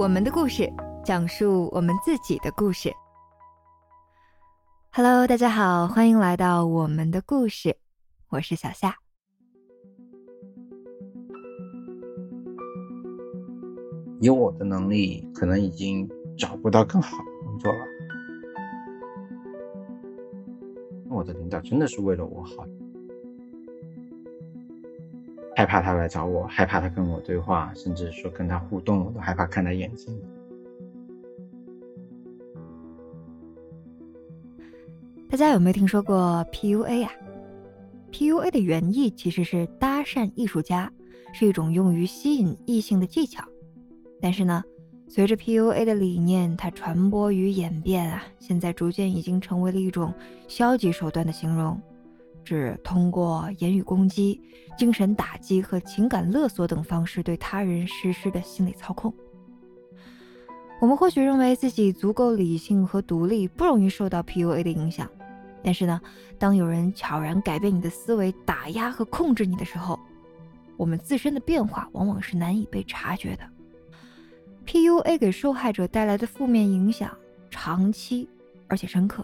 我们的故事，讲述我们自己的故事。Hello，大家好，欢迎来到我们的故事，我是小夏。以我的能力，可能已经找不到更好的工作了。我的领导真的是为了我好，害怕他来找我，害怕他跟我对话，甚至说跟他互动，我都害怕看他眼睛。大家有没有听说过 PUA 啊？PUA 的原意其实是搭讪艺术家，是一种用于吸引异性的技巧。但是呢，随着 PUA 的理念它传播与演变啊，现在逐渐已经成为了一种消极手段的形容，指通过言语攻击、精神打击和情感勒索等方式对他人实施的心理操控。我们或许认为自己足够理性和独立，不容易受到 PUA 的影响。但是呢，当有人悄然改变你的思维、打压和控制你的时候，我们自身的变化往往是难以被察觉的。PUA 给受害者带来的负面影响长期而且深刻，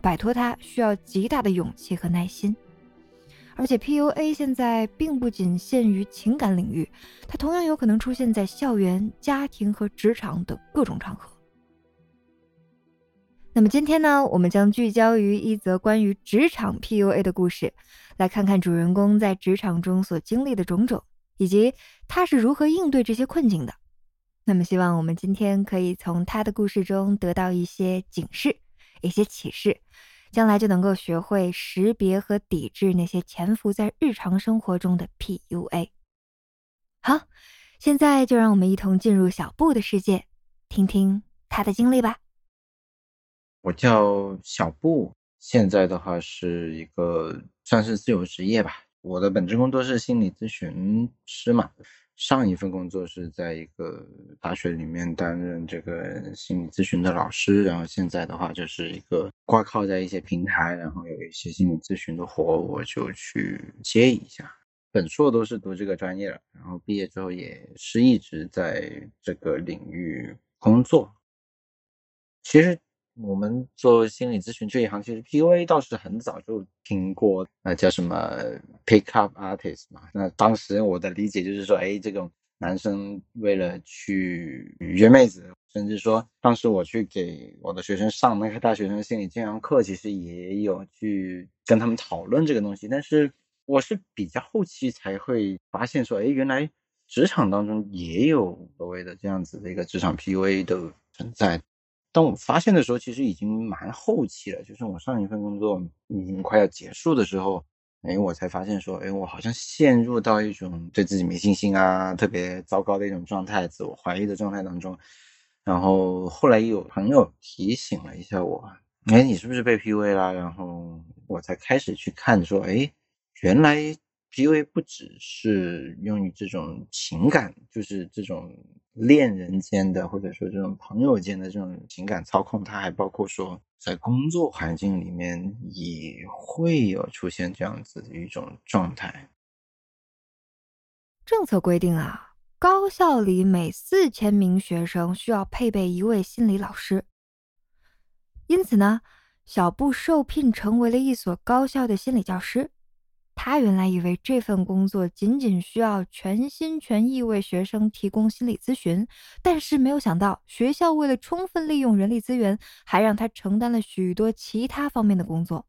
摆脱它需要极大的勇气和耐心。而且 PUA 现在并不仅限于情感领域，它同样有可能出现在校园、家庭和职场等各种场合。那么今天呢，我们将聚焦于一则关于职场 PUA 的故事，来看看主人公在职场中所经历的种种，以及他是如何应对这些困境的。那么希望我们今天可以从他的故事中得到一些警示、一些启示，将来就能够学会识别和抵制那些潜伏在日常生活中的 PUA。好，现在就让我们一同进入小布的世界，听听他的经历吧。我叫小布，现在的话是一个算是自由职业吧。我的本职工作是心理咨询师嘛。上一份工作是在一个大学里面担任这个心理咨询的老师，然后现在的话就是一个挂靠在一些平台，然后有一些心理咨询的活，我就去接一下。本硕都是读这个专业了，然后毕业之后也是一直在这个领域工作。其实。我们做心理咨询这一行，其实 PUA 倒是很早就听过，那叫什么 pick up artist 嘛。那当时我的理解就是说，哎，这种男生为了去约妹子，甚至说当时我去给我的学生上那个大学生心理健康课，其实也有去跟他们讨论这个东西。但是我是比较后期才会发现说，哎，原来职场当中也有所谓的这样子的一个职场 PUA 的存在。当我发现的时候，其实已经蛮后期了。就是我上一份工作已经快要结束的时候，哎，我才发现说，哎，我好像陷入到一种对自己没信心啊，特别糟糕的一种状态，自我怀疑的状态当中。然后后来有朋友提醒了一下我，哎，你是不是被 PUA 啦？然后我才开始去看，说，哎，原来。PUA 不只是用于这种情感，就是这种恋人间的，或者说这种朋友间的这种情感操控，它还包括说在工作环境里面也会有出现这样子的一种状态。政策规定啊，高校里每四千名学生需要配备一位心理老师，因此呢，小布受聘成为了一所高校的心理教师。他原来以为这份工作仅仅需要全心全意为学生提供心理咨询，但是没有想到学校为了充分利用人力资源，还让他承担了许多其他方面的工作，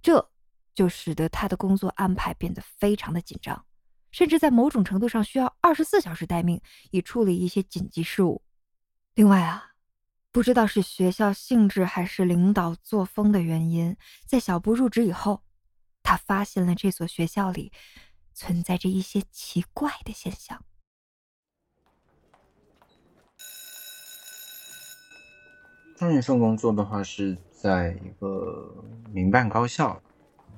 这就使得他的工作安排变得非常的紧张，甚至在某种程度上需要二十四小时待命以处理一些紧急事务。另外啊，不知道是学校性质还是领导作风的原因，在小布入职以后。他发现了这所学校里存在着一些奇怪的现象。上一份工作的话是在一个民办高校。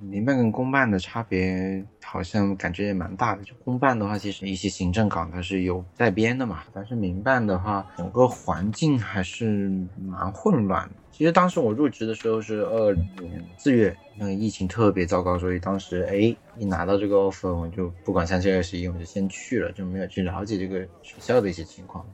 民办跟公办的差别好像感觉也蛮大的。就公办的话，其实一些行政岗它是有在编的嘛，但是民办的话，整个环境还是蛮混乱。其实当时我入职的时候是二年四月，那个疫情特别糟糕，所以当时哎一拿到这个 offer，我就不管三七二十一，我就先去了，就没有去了解这个学校的一些情况。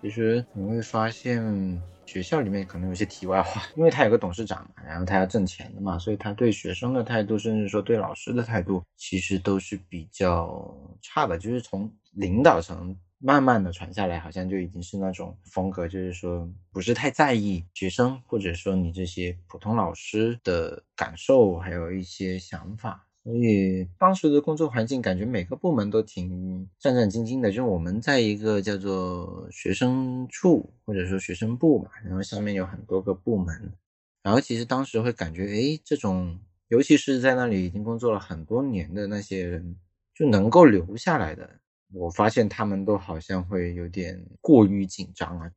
其实你会发现，学校里面可能有些题外话，因为他有个董事长嘛，然后他要挣钱的嘛，所以他对学生的态度，甚至说对老师的态度，其实都是比较差的。就是从领导层慢慢的传下来，好像就已经是那种风格，就是说不是太在意学生，或者说你这些普通老师的感受，还有一些想法。所以当时的工作环境，感觉每个部门都挺战战兢兢的。就是我们在一个叫做学生处或者说学生部嘛，然后下面有很多个部门，然后其实当时会感觉，哎，这种尤其是在那里已经工作了很多年的那些人，就能够留下来的，我发现他们都好像会有点过于紧张啊。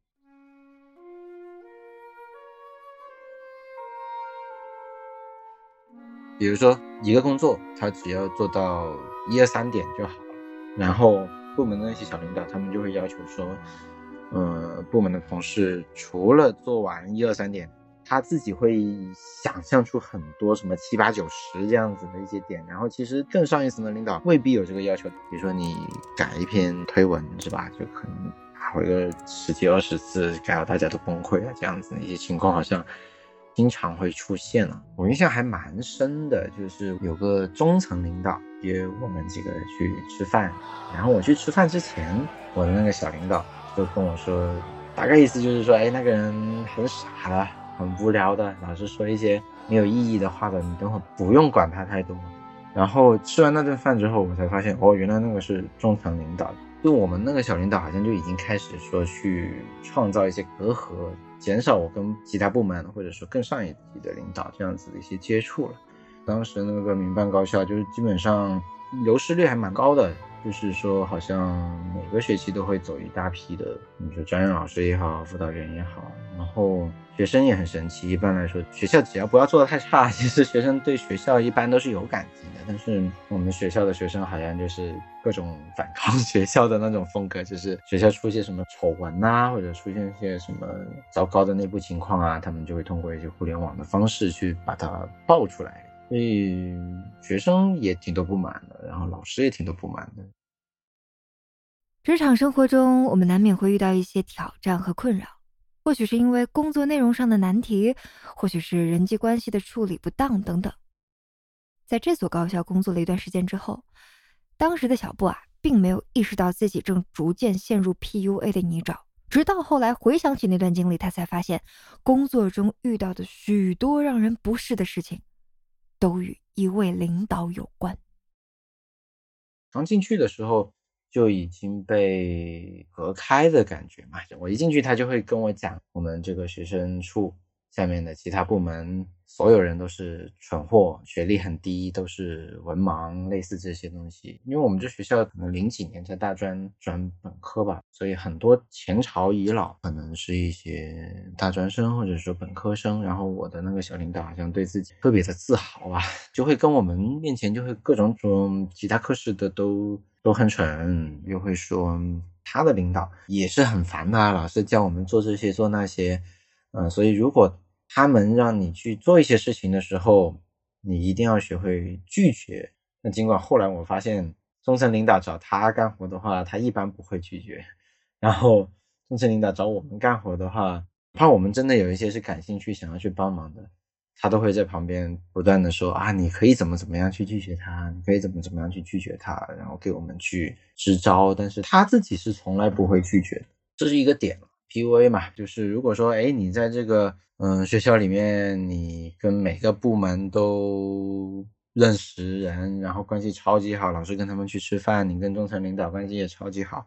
比如说一个工作，他只要做到一二三点就好了。然后部门的那些小领导，他们就会要求说，呃，部门的同事除了做完一二三点，他自己会想象出很多什么七八九十这样子的一些点。然后其实更上一层的领导未必有这个要求。比如说你改一篇推文是吧，就可能回个十几二十次，改到大家都崩溃了这样子的一些情况，好像。经常会出现了，我印象还蛮深的，就是有个中层领导约我们几个去吃饭，然后我去吃饭之前，我的那个小领导就跟我说，大概意思就是说，哎，那个人很傻的，很无聊的，老是说一些没有意义的话的，你等会不用管他太多。然后吃完那顿饭之后，我才发现，哦，原来那个是中层领导，就我们那个小领导好像就已经开始说去创造一些隔阂。减少我跟其他部门或者说更上一级的领导这样子的一些接触了。当时那个民办高校就是基本上流失率还蛮高的。就是说，好像每个学期都会走一大批的，你说专业老师也好，辅导员也好，然后学生也很神奇。一般来说，学校只要不要做的太差，其实学生对学校一般都是有感情的。但是我们学校的学生好像就是各种反抗 学校的那种风格，就是学校出现什么丑闻呐，或者出现一些什么糟糕的内部情况啊，他们就会通过一些互联网的方式去把它爆出来。所以学生也挺多不满的，然后老师也挺多不满的。职场生活中，我们难免会遇到一些挑战和困扰，或许是因为工作内容上的难题，或许是人际关系的处理不当等等。在这所高校工作了一段时间之后，当时的小布啊，并没有意识到自己正逐渐陷入 PUA 的泥沼，直到后来回想起那段经历，他才发现，工作中遇到的许多让人不适的事情。都与一位领导有关。刚进去的时候就已经被隔开的感觉嘛，我一进去他就会跟我讲我们这个学生处。下面的其他部门所有人都是蠢货，学历很低，都是文盲，类似这些东西。因为我们这学校可能零几年才大专转本科吧，所以很多前朝遗老可能是一些大专生或者说本科生。然后我的那个小领导好像对自己特别的自豪啊，就会跟我们面前就会各种种其他科室的都都很蠢，又会说他的领导也是很烦的，老是叫我们做这些做那些，嗯，所以如果。他们让你去做一些事情的时候，你一定要学会拒绝。那尽管后来我发现，中层领导找他干活的话，他一般不会拒绝。然后中层领导找我们干活的话，怕我们真的有一些是感兴趣想要去帮忙的，他都会在旁边不断的说啊，你可以怎么怎么样去拒绝他，你可以怎么怎么样去拒绝他，然后给我们去支招。但是他自己是从来不会拒绝的，这是一个点。PUA 嘛，就是如果说，哎，你在这个嗯学校里面，你跟每个部门都认识人，然后关系超级好，老师跟他们去吃饭，你跟中层领导关系也超级好，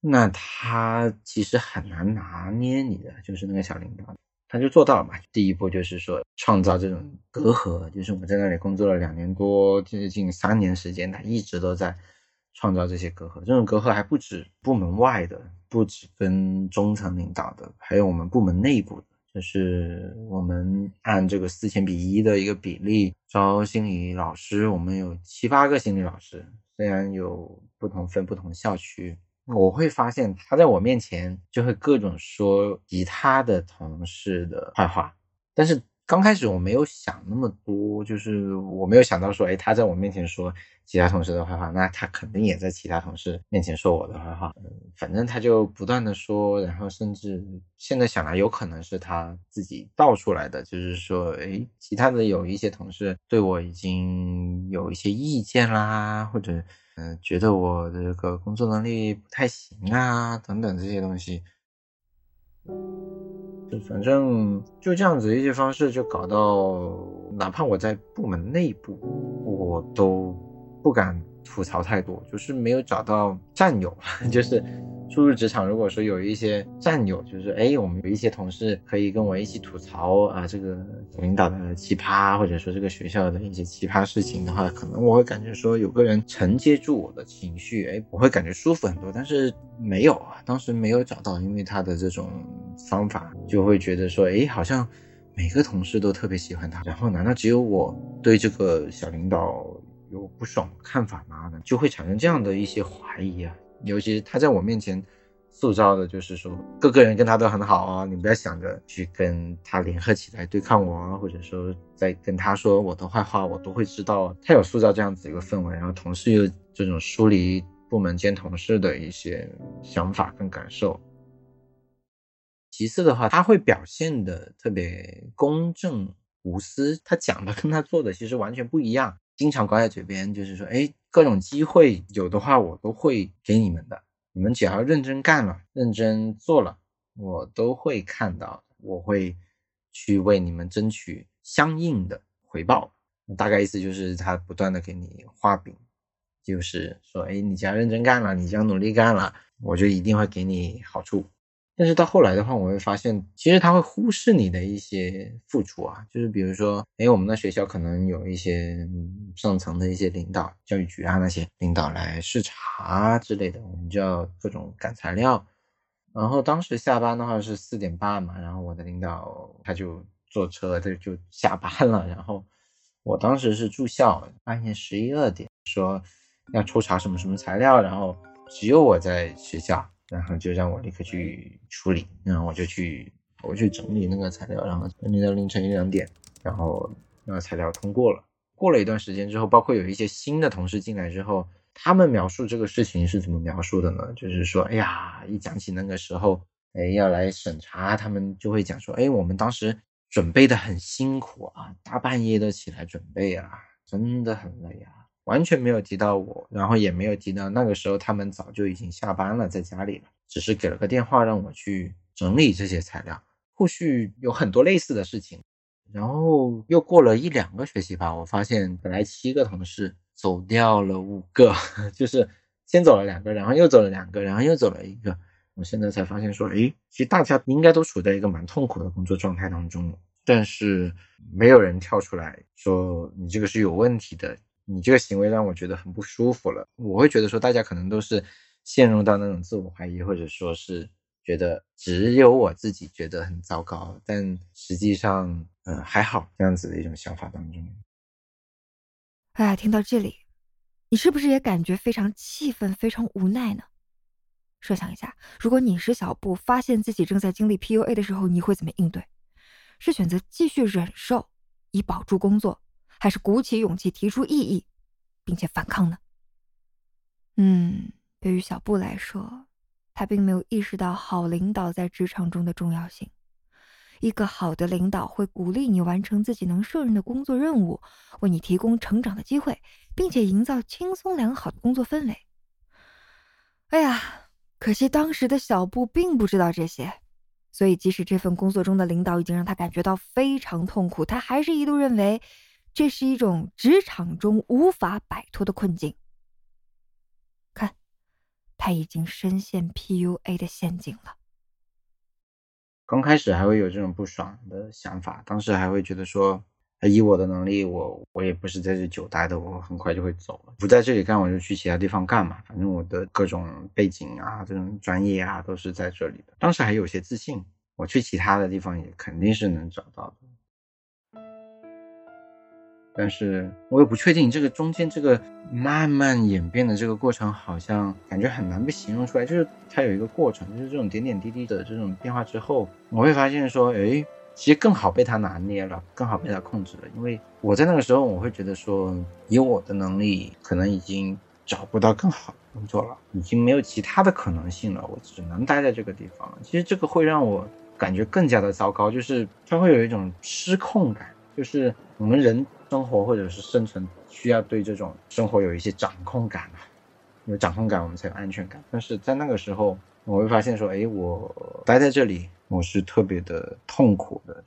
那他其实很难拿捏你的，就是那个小领导，他就做到了嘛。第一步就是说创造这种隔阂，就是我们在那里工作了两年多，接近三年时间，他一直都在。创造这些隔阂，这种隔阂还不止部门外的，不止跟中层领导的，还有我们部门内部的。就是我们按这个四千比一的一个比例招心理老师，我们有七八个心理老师，虽然有不同分不同校区，我会发现他在我面前就会各种说其他的同事的坏话，但是刚开始我没有想那么多，就是我没有想到说，哎，他在我面前说其他同事的坏话，那他肯定也在其他同事面前说我的坏话。嗯，反正他就不断的说，然后甚至现在想来，有可能是他自己爆出来的，就是说，哎，其他的有一些同事对我已经有一些意见啦，或者嗯，觉得我的这个工作能力不太行啊，等等这些东西。就反正就这样子一些方式，就搞到哪怕我在部门内部，我都不敢吐槽太多，就是没有找到战友，就是。初入职场，如果说有一些战友，就是哎，我们有一些同事可以跟我一起吐槽啊，这个领导的奇葩，或者说这个学校的一些奇葩事情的话，可能我会感觉说有个人承接住我的情绪，哎，我会感觉舒服很多。但是没有啊，当时没有找到，因为他的这种方法，就会觉得说，哎，好像每个同事都特别喜欢他，然后难道只有我对这个小领导有不爽的看法吗？就会产生这样的一些怀疑啊。尤其是他在我面前塑造的，就是说各个人跟他都很好啊，你不要想着去跟他联合起来对抗我啊，或者说在跟他说我的坏话，我都会知道。他有塑造这样子一个氛围，然后同事又这种疏离部门间同事的一些想法跟感受。其次的话，他会表现的特别公正无私，他讲的跟他做的其实完全不一样。经常挂在嘴边，就是说，哎，各种机会有的话，我都会给你们的。你们只要认真干了，认真做了，我都会看到，我会去为你们争取相应的回报。大概意思就是他不断的给你画饼，就是说，哎，你只要认真干了，你只要努力干了，我就一定会给你好处。但是到后来的话，我会发现，其实他会忽视你的一些付出啊，就是比如说，哎，我们的学校可能有一些上层的一些领导，教育局啊那些领导来视察之类的，我们就要各种赶材料。然后当时下班的话是四点半嘛，然后我的领导他就坐车他就下班了，然后我当时是住校，半夜十一二点说要抽查什么什么材料，然后只有我在学校。然后就让我立刻去处理，然后我就去我去整理那个材料，然后整理到凌晨一两点，然后那个材料通过了。过了一段时间之后，包括有一些新的同事进来之后，他们描述这个事情是怎么描述的呢？就是说，哎呀，一讲起那个时候，哎，要来审查，他们就会讲说，哎，我们当时准备的很辛苦啊，大半夜的起来准备啊，真的很累啊。完全没有提到我，然后也没有提到那个时候他们早就已经下班了，在家里了，只是给了个电话让我去整理这些材料。后续有很多类似的事情，然后又过了一两个学期吧，我发现本来七个同事走掉了五个，就是先走了两个，然后又走了两个，然后又走了一个。我现在才发现说，诶，其实大家应该都处在一个蛮痛苦的工作状态当中，但是没有人跳出来说你这个是有问题的。你这个行为让我觉得很不舒服了。我会觉得说，大家可能都是陷入到那种自我怀疑，或者说是觉得只有我自己觉得很糟糕，但实际上，嗯，还好这样子的一种想法当中。哎，听到这里，你是不是也感觉非常气愤、非常无奈呢？设想一下，如果你是小布，发现自己正在经历 PUA 的时候，你会怎么应对？是选择继续忍受，以保住工作？还是鼓起勇气提出异议，并且反抗呢？嗯，对于小布来说，他并没有意识到好领导在职场中的重要性。一个好的领导会鼓励你完成自己能胜任的工作任务，为你提供成长的机会，并且营造轻松良好的工作氛围。哎呀，可惜当时的小布并不知道这些，所以即使这份工作中的领导已经让他感觉到非常痛苦，他还是一度认为。这是一种职场中无法摆脱的困境。看，他已经深陷 PUA 的陷阱了。刚开始还会有这种不爽的想法，当时还会觉得说，以我的能力，我我也不是在这久待的，我很快就会走了，不在这里干，我就去其他地方干嘛。反正我的各种背景啊，这种专业啊，都是在这里的。当时还有些自信，我去其他的地方也肯定是能找到的。但是我也不确定这个中间这个慢慢演变的这个过程，好像感觉很难被形容出来。就是它有一个过程，就是这种点点滴滴的这种变化之后，我会发现说，哎，其实更好被他拿捏了，更好被他控制了。因为我在那个时候，我会觉得说，以我的能力，可能已经找不到更好的工作了，已经没有其他的可能性了，我只能待在这个地方。其实这个会让我感觉更加的糟糕，就是他会有一种失控感，就是我们人生活或者是生存需要对这种生活有一些掌控感，有掌控感我们才有安全感。但是在那个时候，我会发现说，哎，我待在这里。我是特别的痛苦的。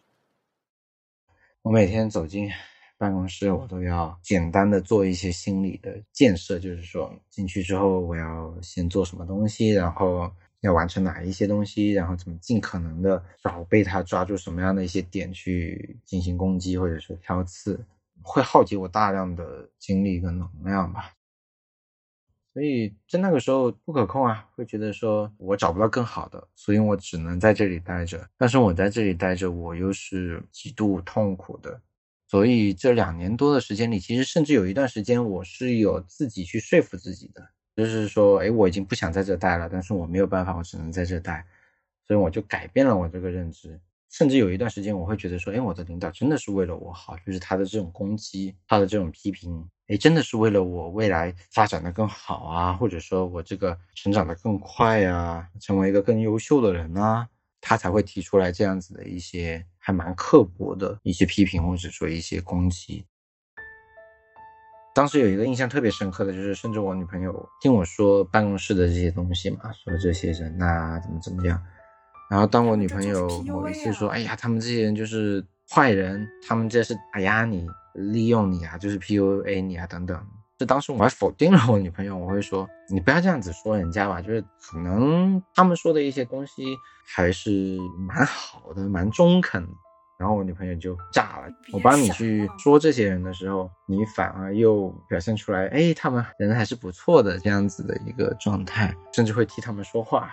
我每天走进办公室，我都要简单的做一些心理的建设，就是说进去之后我要先做什么东西，然后要完成哪一些东西，然后怎么尽可能的少被他抓住什么样的一些点去进行攻击或者说挑刺，会耗竭我大量的精力跟能量吧。所以在那个时候不可控啊，会觉得说我找不到更好的，所以我只能在这里待着。但是我在这里待着，我又是极度痛苦的。所以这两年多的时间里，其实甚至有一段时间，我是有自己去说服自己的，就是说，哎，我已经不想在这待了，但是我没有办法，我只能在这待，所以我就改变了我这个认知。甚至有一段时间，我会觉得说，哎，我的领导真的是为了我好，就是他的这种攻击，他的这种批评。哎，真的是为了我未来发展的更好啊，或者说我这个成长的更快呀，成为一个更优秀的人啊，他才会提出来这样子的一些还蛮刻薄的一些批评，或者说一些攻击。当时有一个印象特别深刻的就是，甚至我女朋友听我说办公室的这些东西嘛，说这些人呐怎么怎么样，然后当我女朋友某一次说，哎呀，他们这些人就是坏人，他们这是打压你。利用你啊，就是 PUA 你啊，等等。就当时我还否定了我女朋友，我会说你不要这样子说人家吧，就是可能他们说的一些东西还是蛮好的，蛮中肯。然后我女朋友就炸了，我帮你去说这些人的时候，你反而又表现出来，哎，他们人还是不错的这样子的一个状态，甚至会替他们说话。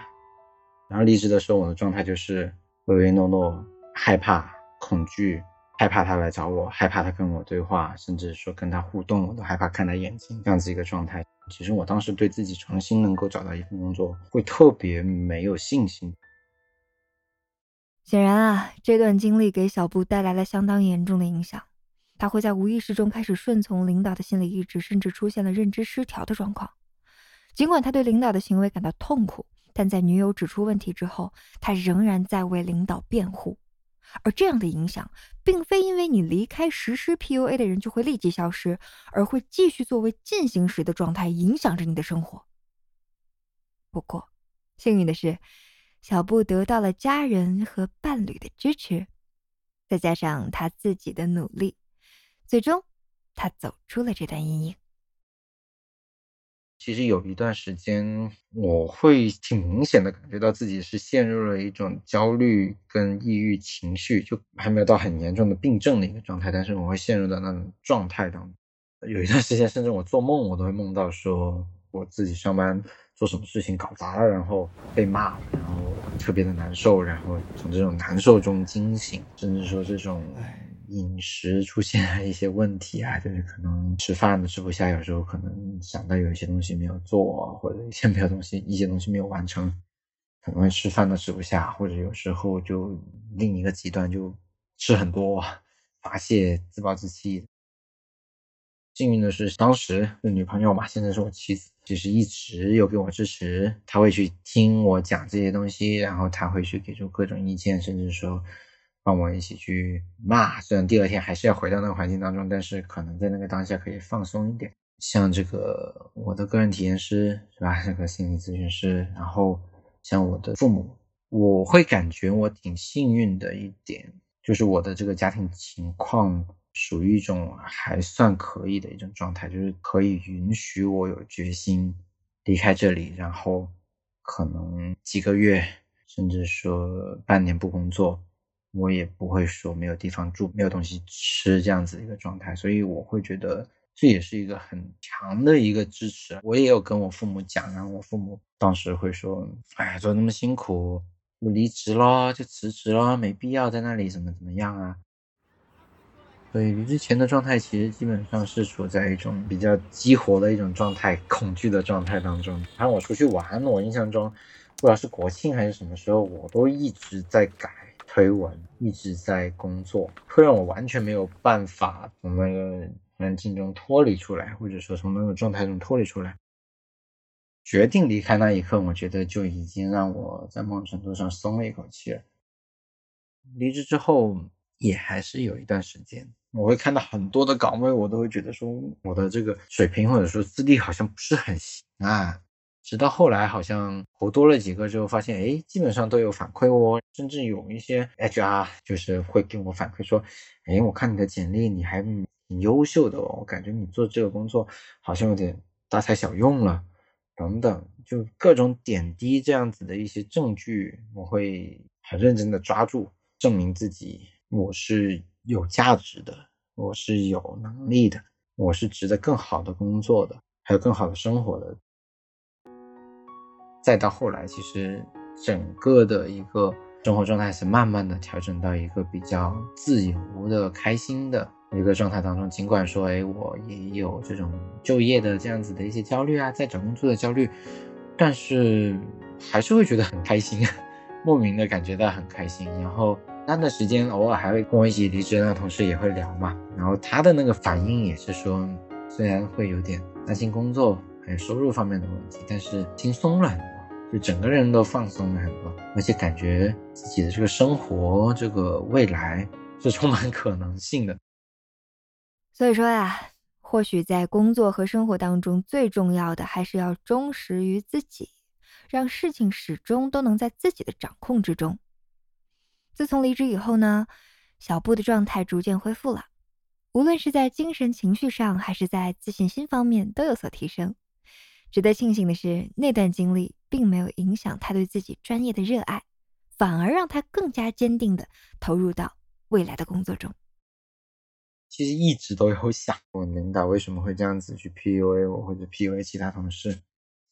然后离职的时候，我的状态就是唯唯诺诺，害怕，恐惧。害怕他来找我，害怕他跟我对话，甚至说跟他互动，我都害怕看他眼睛，这样子一个状态。其实我当时对自己重新能够找到一份工作，会特别没有信心。显然啊，这段经历给小布带来了相当严重的影响，他会在无意识中开始顺从领导的心理意志，甚至出现了认知失调的状况。尽管他对领导的行为感到痛苦，但在女友指出问题之后，他仍然在为领导辩护。而这样的影响，并非因为你离开实施 PUA 的人就会立即消失，而会继续作为进行时的状态影响着你的生活。不过，幸运的是，小布得到了家人和伴侣的支持，再加上他自己的努力，最终他走出了这段阴影。其实有一段时间，我会挺明显的感觉到自己是陷入了一种焦虑跟抑郁情绪，就还没有到很严重的病症的一个状态，但是我会陷入到那种状态当中。有一段时间，甚至我做梦，我都会梦到说我自己上班做什么事情搞砸了，然后被骂，然后特别的难受，然后从这种难受中惊醒，甚至说这种。饮食出现了一些问题啊，就是可能吃饭都吃不下，有时候可能想到有一些东西没有做，或者一些没有东西，一些东西没有完成，可能吃饭都吃不下，或者有时候就另一个极端就吃很多，发泄自暴自弃。幸运的是，当时的女朋友嘛，现在是我妻子，就是一直有给我支持，她会去听我讲这些东西，然后她会去给出各种意见，甚至说。帮我一起去骂，虽然第二天还是要回到那个环境当中，但是可能在那个当下可以放松一点。像这个我的个人体验师是吧？这个心理咨询师，然后像我的父母，我会感觉我挺幸运的一点，就是我的这个家庭情况属于一种还算可以的一种状态，就是可以允许我有决心离开这里，然后可能几个月，甚至说半年不工作。我也不会说没有地方住、没有东西吃这样子一个状态，所以我会觉得这也是一个很强的一个支持。我也有跟我父母讲，然后我父母当时会说：“哎呀，做那么辛苦，就离职咯，就辞职咯，没必要在那里怎么怎么样啊。”所以离职前的状态其实基本上是处在一种比较激活的一种状态、恐惧的状态当中。然后我出去玩，我印象中不知道是国庆还是什么时候，我都一直在改。推文，一直在工作，会让我完全没有办法从那个环境中脱离出来，或者说从那个状态中脱离出来。决定离开那一刻，我觉得就已经让我在某种程度上松了一口气了。离职之后也还是有一段时间，我会看到很多的岗位，我都会觉得说我的这个水平或者说资历好像不是很行啊。直到后来好像投多了几个之后，发现哎，基本上都有反馈哦，甚至有一些 HR 就是会给我反馈说，哎，我看你的简历你还挺优秀的哦，我感觉你做这个工作好像有点大材小用了。等等，就各种点滴这样子的一些证据，我会很认真的抓住，证明自己我是有价值的，我是有能力的，我是值得更好的工作的，还有更好的生活的。再到后来，其实整个的一个生活状态是慢慢的调整到一个比较自由的、开心的。一个状态当中，尽管说，哎，我也有这种就业的这样子的一些焦虑啊，在找工作的焦虑，但是还是会觉得很开心，莫名的感觉到很开心。然后那段时间，偶尔还会跟我一起离职的那同事也会聊嘛，然后他的那个反应也是说，虽然会有点担心工作还有收入方面的问题，但是轻松了很多，就整个人都放松了很多，而且感觉自己的这个生活，这个未来是充满可能性的。所以说呀，或许在工作和生活当中，最重要的还是要忠实于自己，让事情始终都能在自己的掌控之中。自从离职以后呢，小布的状态逐渐恢复了，无论是在精神情绪上，还是在自信心方面都有所提升。值得庆幸的是，那段经历并没有影响他对自己专业的热爱，反而让他更加坚定地投入到未来的工作中。其实一直都有想，过领导为什么会这样子去 PUA 我或者 PUA 其他同事？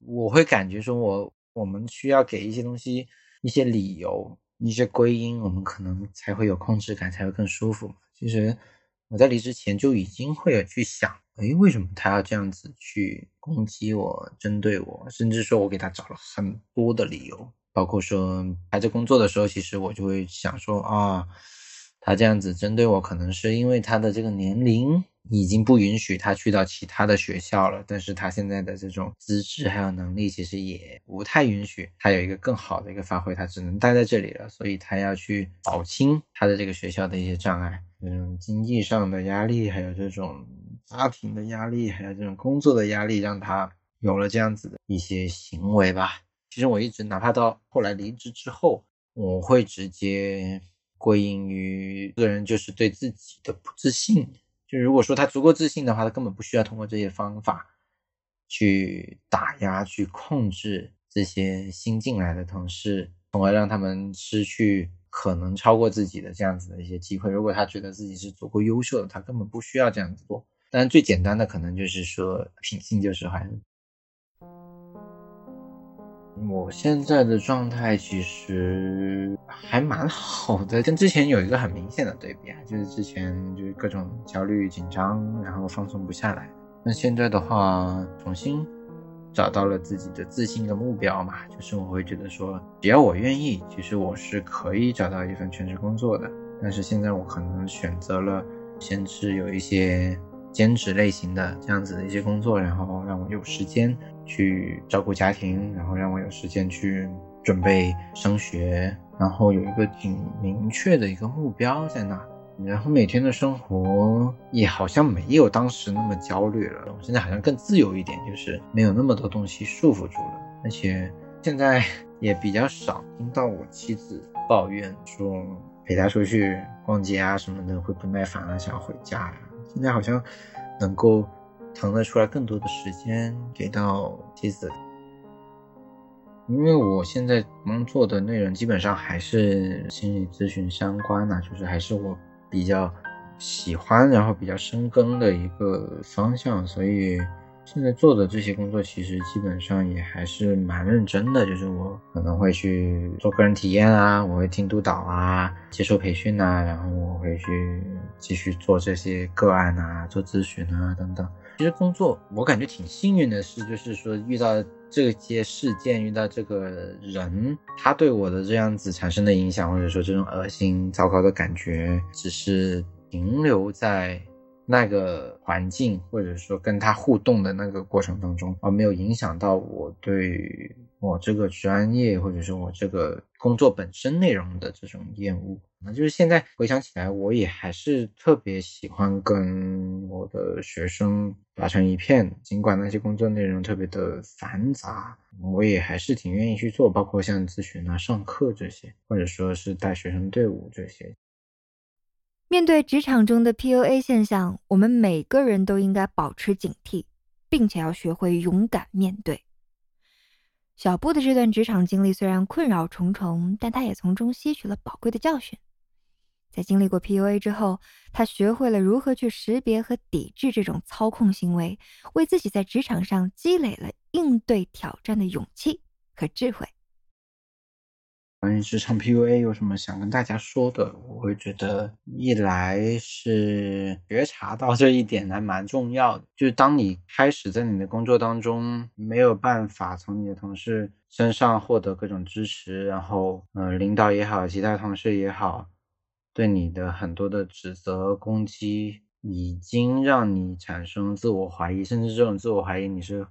我会感觉说，我我们需要给一些东西一些理由、一些归因，我们可能才会有控制感，才会更舒服。其实我在离职前就已经会有去想，哎，为什么他要这样子去攻击我、针对我？甚至说我给他找了很多的理由，包括说还在工作的时候，其实我就会想说啊。他这样子针对我，可能是因为他的这个年龄已经不允许他去到其他的学校了。但是他现在的这种资质还有能力，其实也不太允许他有一个更好的一个发挥，他只能待在这里了。所以他要去扫清他的这个学校的一些障碍，嗯经济上的压力，还有这种家庭的压力，还有这种工作的压力，让他有了这样子的一些行为吧。其实我一直哪怕到后来离职之后，我会直接。归因于个人就是对自己的不自信。就如果说他足够自信的话，他根本不需要通过这些方法去打压、去控制这些新进来的同事，从而让他们失去可能超过自己的这样子的一些机会。如果他觉得自己是足够优秀的，他根本不需要这样子做。但，最简单的可能就是说品性就是坏。我现在的状态其实还蛮好的，跟之前有一个很明显的对比啊，就是之前就是各种焦虑紧张，然后放松不下来。那现在的话，重新找到了自己的自信的目标嘛，就是我会觉得说，只要我愿意，其实我是可以找到一份全职工作的。但是现在我可能选择了先是有一些。兼职类型的这样子的一些工作，然后让我有时间去照顾家庭，然后让我有时间去准备升学，然后有一个挺明确的一个目标在那，然后每天的生活也好像没有当时那么焦虑了，我现在好像更自由一点，就是没有那么多东西束缚住了，而且现在 也比较少听到我妻子抱怨说陪她出去逛街啊什么的会不耐烦啊，想要回家呀。现在好像能够腾得出来更多的时间给到妻子，因为我现在工作的内容基本上还是心理咨询相关的，就是还是我比较喜欢，然后比较深耕的一个方向，所以。现在做的这些工作，其实基本上也还是蛮认真的。就是我可能会去做个人体验啊，我会听督导啊，接受培训啊，然后我会去继续做这些个案啊，做咨询啊等等。其实工作我感觉挺幸运的是，就是说遇到这些事件遇到这个人，他对我的这样子产生的影响，或者说这种恶心、糟糕的感觉，只是停留在。那个环境，或者说跟他互动的那个过程当中，而没有影响到我对我这个专业，或者说我这个工作本身内容的这种厌恶。那就是现在回想起来，我也还是特别喜欢跟我的学生打成一片，尽管那些工作内容特别的繁杂，我也还是挺愿意去做，包括像咨询啊、上课这些，或者说是带学生队伍这些。面对职场中的 PUA 现象，我们每个人都应该保持警惕，并且要学会勇敢面对。小布的这段职场经历虽然困扰重重，但他也从中吸取了宝贵的教训。在经历过 PUA 之后，他学会了如何去识别和抵制这种操控行为，为自己在职场上积累了应对挑战的勇气和智慧。关于职场 PUA 有什么想跟大家说的？我会觉得，一来是觉察到这一点还蛮重要的，就是当你开始在你的工作当中没有办法从你的同事身上获得各种支持，然后，呃，领导也好，其他同事也好，对你的很多的指责攻击，已经让你产生自我怀疑，甚至这种自我怀疑，你是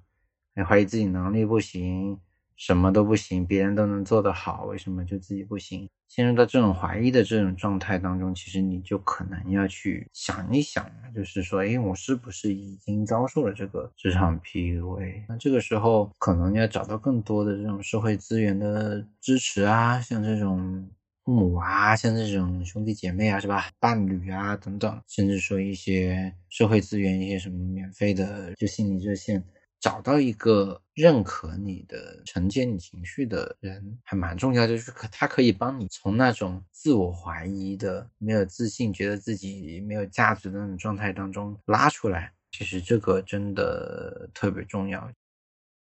你怀疑自己能力不行。什么都不行，别人都能做得好，为什么就自己不行？陷入到这种怀疑的这种状态当中，其实你就可能要去想一想，就是说，哎，我是不是已经遭受了这个职场 PUA？那这个时候可能要找到更多的这种社会资源的支持啊，像这种父母啊，像这种兄弟姐妹啊，是吧？伴侣啊等等，甚至说一些社会资源，一些什么免费的就心理热线。找到一个认可你的、承接你情绪的人，还蛮重要。就是可他可以帮你从那种自我怀疑的、没有自信、觉得自己没有价值的那种状态当中拉出来。其实这个真的特别重要。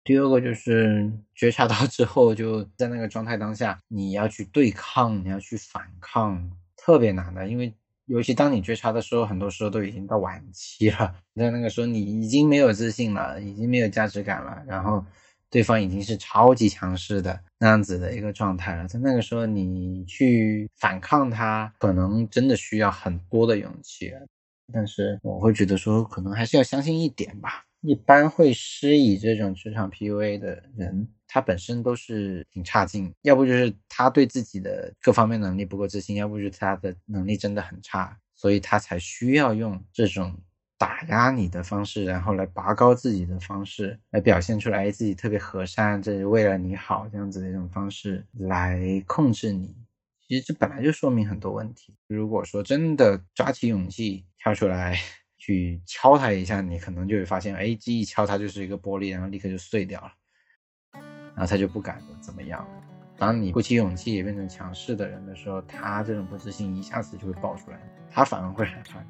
第二个就是觉察到之后，就在那个状态当下，你要去对抗，你要去反抗，特别难的，因为。尤其当你觉察的时候，很多时候都已经到晚期了。在那个时候，你已经没有自信了，已经没有价值感了，然后对方已经是超级强势的那样子的一个状态了。在那个时候，你去反抗他，可能真的需要很多的勇气。但是我会觉得说，可能还是要相信一点吧。一般会施以这种职场 PUA 的人，他本身都是挺差劲，要不就是他对自己的各方面能力不够自信，要不就是他的能力真的很差，所以他才需要用这种打压你的方式，然后来拔高自己的方式，来表现出来自己特别和善，这是为了你好这样子的一种方式来控制你。其实这本来就说明很多问题。如果说真的抓起勇气跳出来。去敲它一下，你可能就会发现，哎，这一敲它就是一个玻璃，然后立刻就碎掉了，然后他就不敢怎么样。当你鼓起勇气也变成强势的人的时候，他这种不自信一下子就会爆出来，他反而会害怕。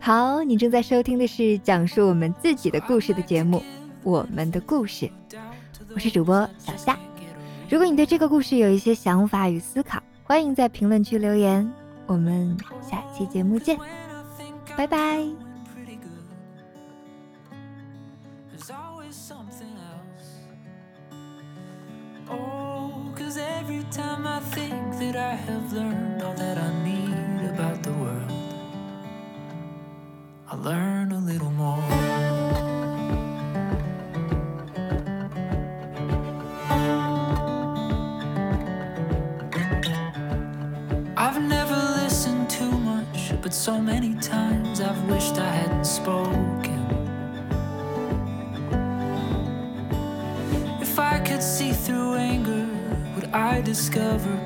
好，你正在收听的是讲述我们自己的故事的节目《我们的故事》，我是主播小夏。如果你对这个故事有一些想法与思考，欢迎在评论区留言。我们下期节目见，拜拜。But Discover.